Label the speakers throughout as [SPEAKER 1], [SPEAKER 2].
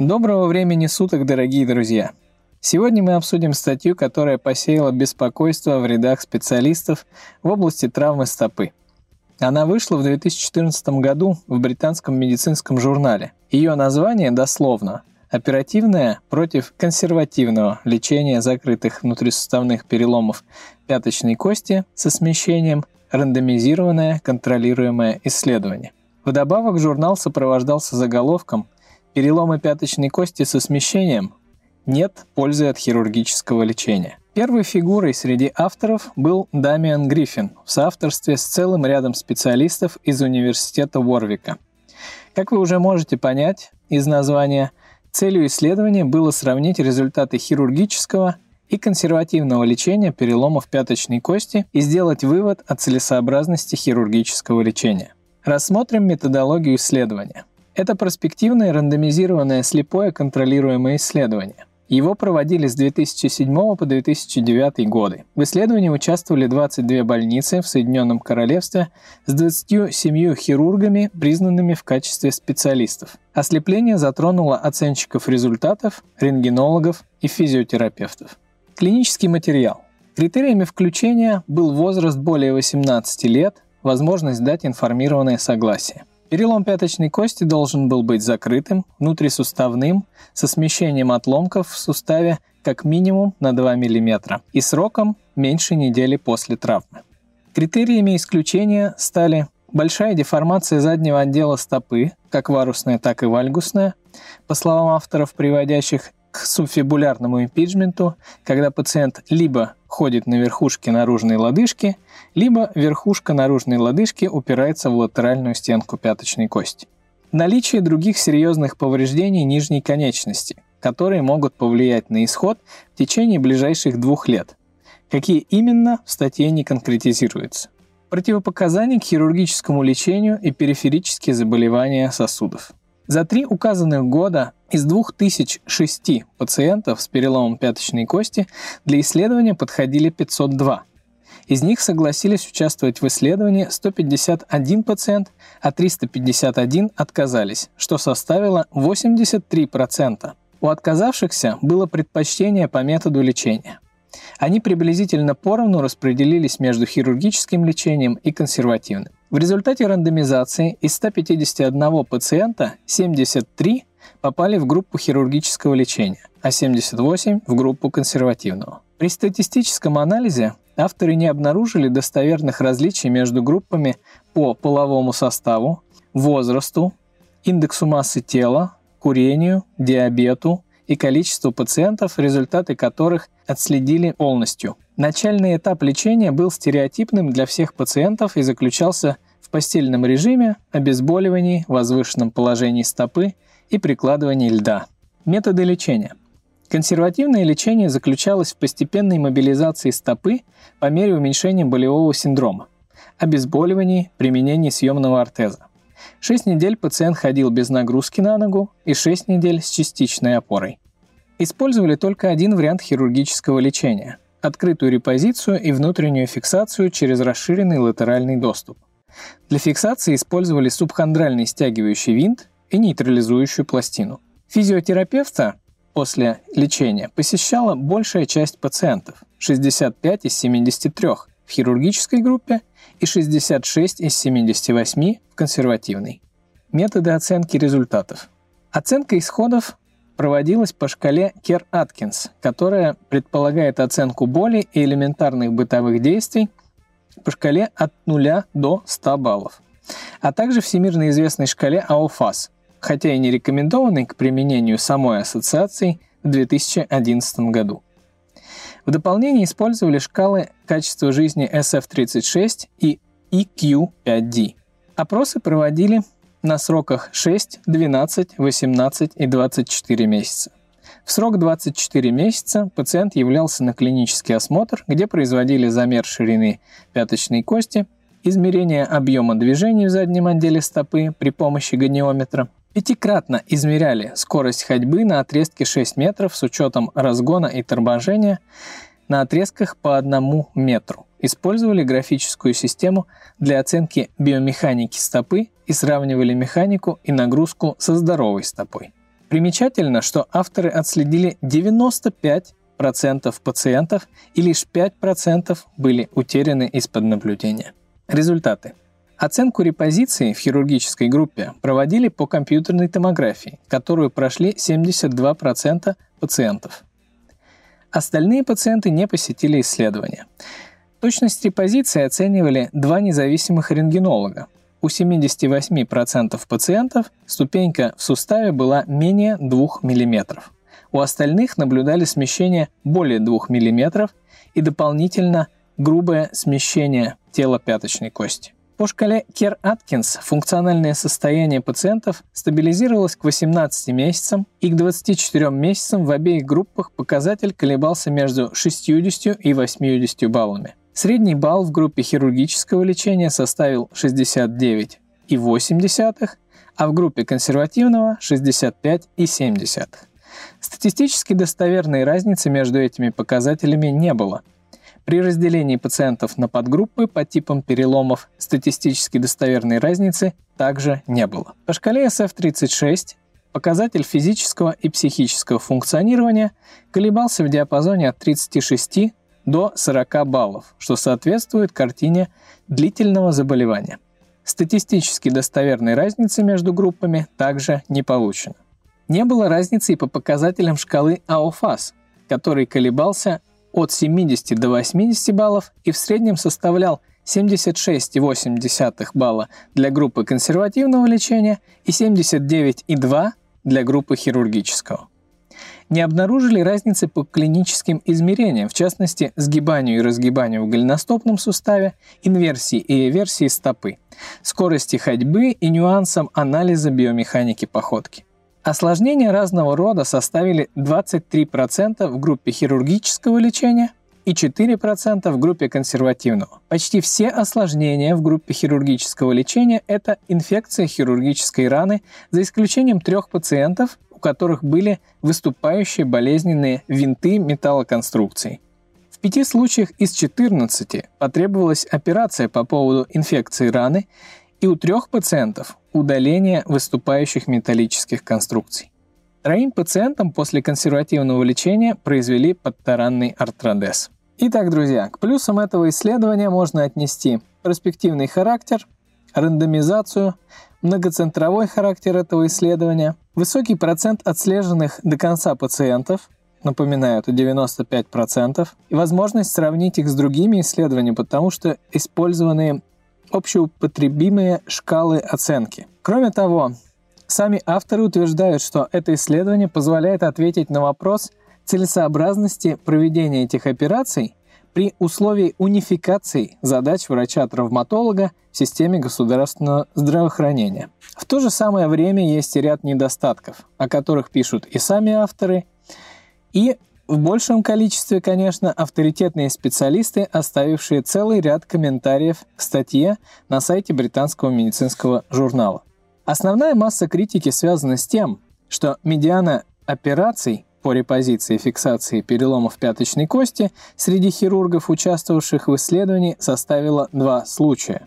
[SPEAKER 1] Доброго времени суток, дорогие друзья! Сегодня мы обсудим статью, которая посеяла беспокойство в рядах специалистов в области травмы стопы. Она вышла в 2014 году в британском медицинском журнале. Ее название дословно «Оперативное против консервативного лечения закрытых внутрисуставных переломов пяточной кости со смещением, рандомизированное контролируемое исследование». Вдобавок журнал сопровождался заголовком «Переломы пяточной кости со смещением нет пользы от хирургического лечения. Первой фигурой среди авторов был Дамиан Гриффин в соавторстве с целым рядом специалистов из Университета Уорвика. Как вы уже можете понять из названия, целью исследования было сравнить результаты хирургического и консервативного лечения переломов пяточной кости и сделать вывод о целесообразности хирургического лечения. Рассмотрим методологию исследования. Это проспективное рандомизированное слепое контролируемое исследование. Его проводили с 2007 по 2009 годы. В исследовании участвовали 22 больницы в Соединенном Королевстве с 27 хирургами, признанными в качестве специалистов. Ослепление затронуло оценщиков результатов, рентгенологов и физиотерапевтов. Клинический материал. Критериями включения был возраст более 18 лет, возможность дать информированное согласие. Перелом пяточной кости должен был быть закрытым, внутрисуставным, со смещением отломков в суставе как минимум на 2 мм и сроком меньше недели после травмы. Критериями исключения стали большая деформация заднего отдела стопы, как варусная, так и вальгусная, по словам авторов, приводящих к субфибулярному импиджменту, когда пациент либо ходит на верхушке наружной лодыжки, либо верхушка наружной лодыжки упирается в латеральную стенку пяточной кости. Наличие других серьезных повреждений нижней конечности, которые могут повлиять на исход в течение ближайших двух лет. Какие именно, в статье не конкретизируется. Противопоказания к хирургическому лечению и периферические заболевания сосудов. За три указанных года из 2006 пациентов с переломом пяточной кости для исследования подходили 502. Из них согласились участвовать в исследовании 151 пациент, а 351 отказались, что составило 83%. У отказавшихся было предпочтение по методу лечения. Они приблизительно поровну распределились между хирургическим лечением и консервативным. В результате рандомизации из 151 пациента 73 попали в группу хирургического лечения, а 78 – в группу консервативного. При статистическом анализе авторы не обнаружили достоверных различий между группами по половому составу, возрасту, индексу массы тела, курению, диабету и количеству пациентов, результаты которых отследили полностью – Начальный этап лечения был стереотипным для всех пациентов и заключался в постельном режиме, обезболивании, возвышенном положении стопы и прикладывании льда. Методы лечения. Консервативное лечение заключалось в постепенной мобилизации стопы по мере уменьшения болевого синдрома, обезболивании, применении съемного ортеза. 6 недель пациент ходил без нагрузки на ногу и 6 недель с частичной опорой. Использовали только один вариант хирургического лечения – открытую репозицию и внутреннюю фиксацию через расширенный латеральный доступ. Для фиксации использовали субхондральный стягивающий винт и нейтрализующую пластину. Физиотерапевта после лечения посещала большая часть пациентов – 65 из 73 в хирургической группе и 66 из 78 в консервативной. Методы оценки результатов. Оценка исходов проводилась по шкале Кер-Аткинс, которая предполагает оценку боли и элементарных бытовых действий по шкале от 0 до 100 баллов, а также всемирно известной шкале АОФАС, хотя и не рекомендованной к применению самой ассоциации в 2011 году. В дополнение использовали шкалы качества жизни SF-36 и EQ5D. Опросы проводили на сроках 6, 12, 18 и 24 месяца. В срок 24 месяца пациент являлся на клинический осмотр, где производили замер ширины пяточной кости, измерение объема движений в заднем отделе стопы при помощи гониометра, пятикратно измеряли скорость ходьбы на отрезке 6 метров с учетом разгона и торможения на отрезках по 1 метру. Использовали графическую систему для оценки биомеханики стопы и сравнивали механику и нагрузку со здоровой стопой. Примечательно, что авторы отследили 95% пациентов и лишь 5% были утеряны из-под наблюдения. Результаты. Оценку репозиции в хирургической группе проводили по компьютерной томографии, которую прошли 72% пациентов. Остальные пациенты не посетили исследования. Точность репозиции оценивали два независимых рентгенолога. У 78% пациентов ступенька в суставе была менее 2 мм. У остальных наблюдали смещение более 2 мм и дополнительно грубое смещение тела пяточной кости. По шкале Кер-Аткинс функциональное состояние пациентов стабилизировалось к 18 месяцам, и к 24 месяцам в обеих группах показатель колебался между 60 и 80 баллами. Средний балл в группе хирургического лечения составил 69,8, а в группе консервативного 65,7. Статистически достоверной разницы между этими показателями не было – при разделении пациентов на подгруппы по типам переломов статистически достоверной разницы также не было. По шкале SF36 показатель физического и психического функционирования колебался в диапазоне от 36 до 40 баллов, что соответствует картине длительного заболевания. Статистически достоверной разницы между группами также не получено. Не было разницы и по показателям шкалы АОФАС, который колебался от 70 до 80 баллов и в среднем составлял 76,8 балла для группы консервативного лечения и 79,2 для группы хирургического. Не обнаружили разницы по клиническим измерениям, в частности, сгибанию и разгибанию в голеностопном суставе, инверсии и эверсии стопы, скорости ходьбы и нюансам анализа биомеханики походки. Осложнения разного рода составили 23% в группе хирургического лечения и 4% в группе консервативного. Почти все осложнения в группе хирургического лечения – это инфекция хирургической раны, за исключением трех пациентов, у которых были выступающие болезненные винты металлоконструкций. В пяти случаях из 14 потребовалась операция по поводу инфекции раны, и у трех пациентов удаление выступающих металлических конструкций. Троим пациентам после консервативного лечения произвели подтаранный артродез. Итак, друзья, к плюсам этого исследования можно отнести перспективный характер, рандомизацию, многоцентровой характер этого исследования, высокий процент отслеженных до конца пациентов, напоминаю, это 95%, и возможность сравнить их с другими исследованиями, потому что использованные общеупотребимые шкалы оценки. Кроме того, сами авторы утверждают, что это исследование позволяет ответить на вопрос целесообразности проведения этих операций при условии унификации задач врача-травматолога в системе государственного здравоохранения. В то же самое время есть ряд недостатков, о которых пишут и сами авторы, и в большем количестве, конечно, авторитетные специалисты, оставившие целый ряд комментариев к статье на сайте британского медицинского журнала. Основная масса критики связана с тем, что медиана операций по репозиции и фиксации переломов пяточной кости среди хирургов, участвовавших в исследовании, составила два случая.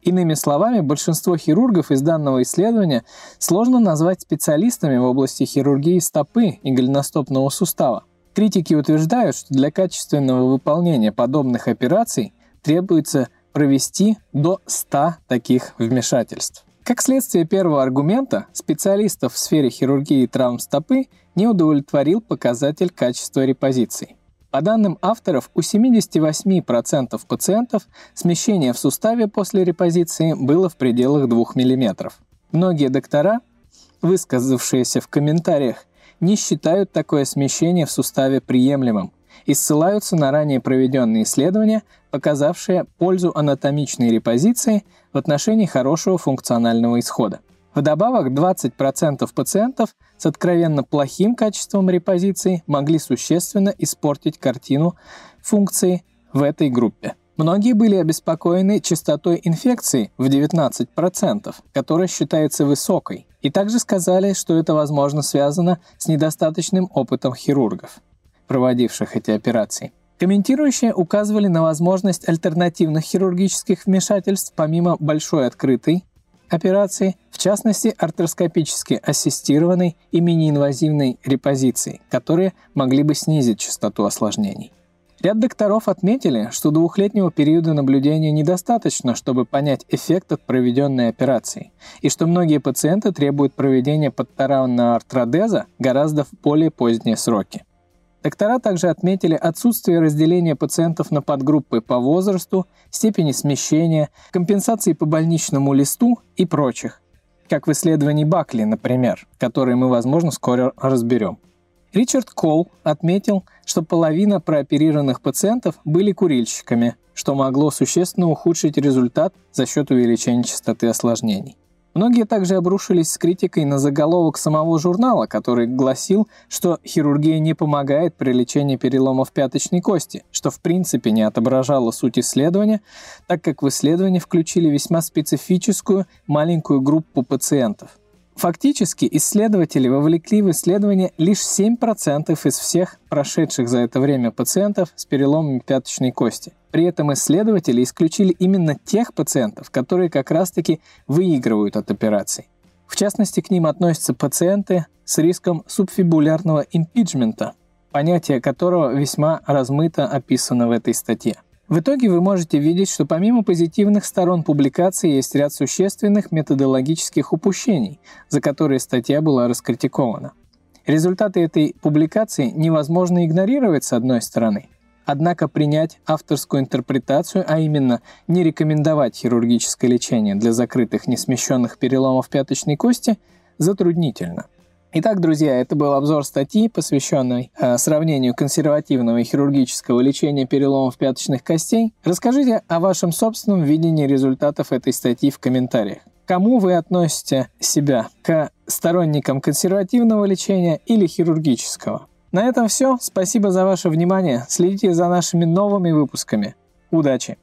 [SPEAKER 1] Иными словами, большинство хирургов из данного исследования сложно назвать специалистами в области хирургии стопы и голеностопного сустава. Критики утверждают, что для качественного выполнения подобных операций требуется провести до 100 таких вмешательств. Как следствие первого аргумента, специалистов в сфере хирургии травм стопы не удовлетворил показатель качества репозиций. По данным авторов, у 78% пациентов смещение в суставе после репозиции было в пределах 2 мм. Многие доктора, высказавшиеся в комментариях, не считают такое смещение в суставе приемлемым и ссылаются на ранее проведенные исследования, показавшие пользу анатомичной репозиции в отношении хорошего функционального исхода. Вдобавок, 20% пациентов с откровенно плохим качеством репозиции могли существенно испортить картину функции в этой группе. Многие были обеспокоены частотой инфекции в 19%, которая считается высокой, и также сказали, что это, возможно, связано с недостаточным опытом хирургов, проводивших эти операции. Комментирующие указывали на возможность альтернативных хирургических вмешательств помимо большой открытой операции, в частности артроскопически ассистированной и мини-инвазивной репозиции, которые могли бы снизить частоту осложнений. Ряд докторов отметили, что двухлетнего периода наблюдения недостаточно, чтобы понять эффект от проведенной операции, и что многие пациенты требуют проведения подтаранного артродеза гораздо в более поздние сроки. Доктора также отметили отсутствие разделения пациентов на подгруппы по возрасту, степени смещения, компенсации по больничному листу и прочих, как в исследовании Бакли, например, которые мы, возможно, скоро разберем. Ричард Кол отметил, что половина прооперированных пациентов были курильщиками, что могло существенно ухудшить результат за счет увеличения частоты осложнений. Многие также обрушились с критикой на заголовок самого журнала, который гласил, что хирургия не помогает при лечении переломов пяточной кости, что в принципе не отображало суть исследования, так как в исследование включили весьма специфическую маленькую группу пациентов. Фактически исследователи вовлекли в исследование лишь 7% из всех прошедших за это время пациентов с переломами пяточной кости. При этом исследователи исключили именно тех пациентов, которые как раз-таки выигрывают от операций. В частности, к ним относятся пациенты с риском субфибулярного импичмента, понятие которого весьма размыто описано в этой статье. В итоге вы можете видеть, что помимо позитивных сторон публикации есть ряд существенных методологических упущений, за которые статья была раскритикована. Результаты этой публикации невозможно игнорировать с одной стороны, однако принять авторскую интерпретацию, а именно не рекомендовать хирургическое лечение для закрытых несмещенных переломов пяточной кости, затруднительно – Итак, друзья, это был обзор статьи, посвященной э, сравнению консервативного и хирургического лечения переломов пяточных костей. Расскажите о вашем собственном видении результатов этой статьи в комментариях. Кому вы относите себя? К сторонникам консервативного лечения или хирургического? На этом все. Спасибо за ваше внимание. Следите за нашими новыми выпусками. Удачи!